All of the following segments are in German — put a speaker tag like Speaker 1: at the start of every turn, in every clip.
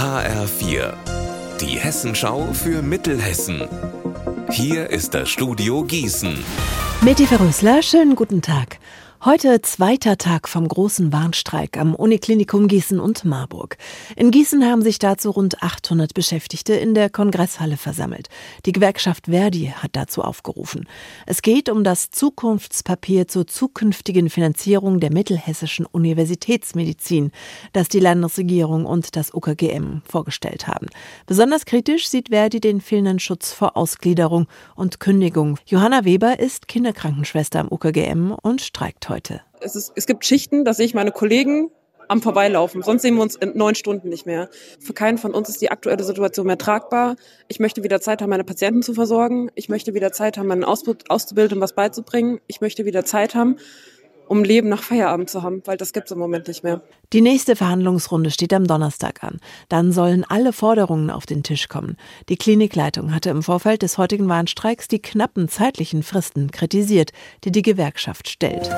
Speaker 1: HR4, die Hessenschau für Mittelhessen. Hier ist das Studio Gießen.
Speaker 2: Meti Verrösler, schönen guten Tag. Heute zweiter Tag vom großen Warnstreik am Uniklinikum Gießen und Marburg. In Gießen haben sich dazu rund 800 Beschäftigte in der Kongresshalle versammelt. Die Gewerkschaft Verdi hat dazu aufgerufen. Es geht um das Zukunftspapier zur zukünftigen Finanzierung der mittelhessischen Universitätsmedizin, das die Landesregierung und das UKGM vorgestellt haben. Besonders kritisch sieht Verdi den fehlenden Schutz vor Ausgliederung und Kündigung. Johanna Weber ist Kinderkrankenschwester am UKGM und streikt heute?
Speaker 3: Es, ist, es gibt Schichten, da sehe ich meine Kollegen am Vorbeilaufen. Sonst sehen wir uns in neun Stunden nicht mehr. Für keinen von uns ist die aktuelle Situation mehr tragbar. Ich möchte wieder Zeit haben, meine Patienten zu versorgen. Ich möchte wieder Zeit haben, meinen Auszubildenden was beizubringen. Ich möchte wieder Zeit haben, um Leben nach Feierabend zu haben, weil das gibt es im Moment nicht mehr.
Speaker 2: Die nächste Verhandlungsrunde steht am Donnerstag an. Dann sollen alle Forderungen auf den Tisch kommen. Die Klinikleitung hatte im Vorfeld des heutigen Warnstreiks die knappen zeitlichen Fristen kritisiert, die die Gewerkschaft stellt.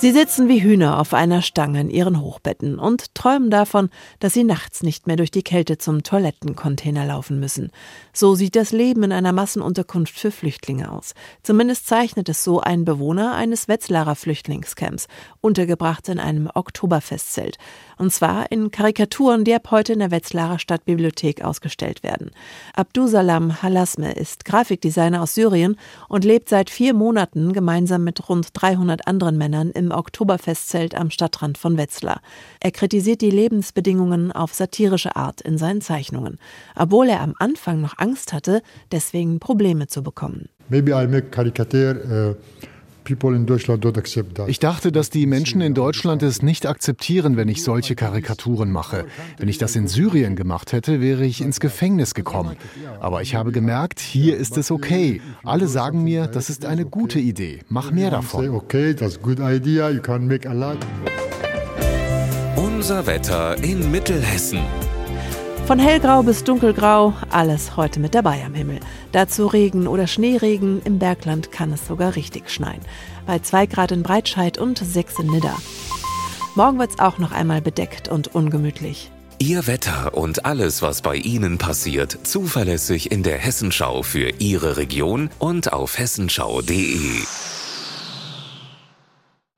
Speaker 2: Sie sitzen wie Hühner auf einer Stange in ihren Hochbetten und träumen davon, dass sie nachts nicht mehr durch die Kälte zum Toilettencontainer laufen müssen. So sieht das Leben in einer Massenunterkunft für Flüchtlinge aus. Zumindest zeichnet es so ein Bewohner eines Wetzlarer Flüchtlingscamps, untergebracht in einem Oktoberfestzelt. Und zwar in Karikaturen, die ab heute in der Wetzlarer Stadtbibliothek ausgestellt werden. Abdusalam Halasme ist Grafikdesigner aus Syrien und lebt seit vier Monaten gemeinsam mit rund 300 anderen Männern im Oktoberfestzelt am Stadtrand von Wetzlar. Er kritisiert die Lebensbedingungen auf satirische Art in seinen Zeichnungen, obwohl er am Anfang noch Angst hatte, deswegen Probleme zu bekommen.
Speaker 4: Maybe I make caricature, uh
Speaker 5: ich dachte, dass die Menschen in Deutschland es nicht akzeptieren, wenn ich solche Karikaturen mache. Wenn ich das in Syrien gemacht hätte, wäre ich ins Gefängnis gekommen. Aber ich habe gemerkt, hier ist es okay. Alle sagen mir, das ist eine gute Idee. Mach mehr davon.
Speaker 1: Unser Wetter in Mittelhessen.
Speaker 2: Von hellgrau bis dunkelgrau, alles heute mit dabei am Himmel. Dazu Regen oder Schneeregen, im Bergland kann es sogar richtig schneien. Bei 2 Grad in Breitscheid und 6 in Nidda. Morgen wird es auch noch einmal bedeckt und ungemütlich.
Speaker 1: Ihr Wetter und alles, was bei Ihnen passiert, zuverlässig in der Hessenschau für Ihre Region und auf hessenschau.de.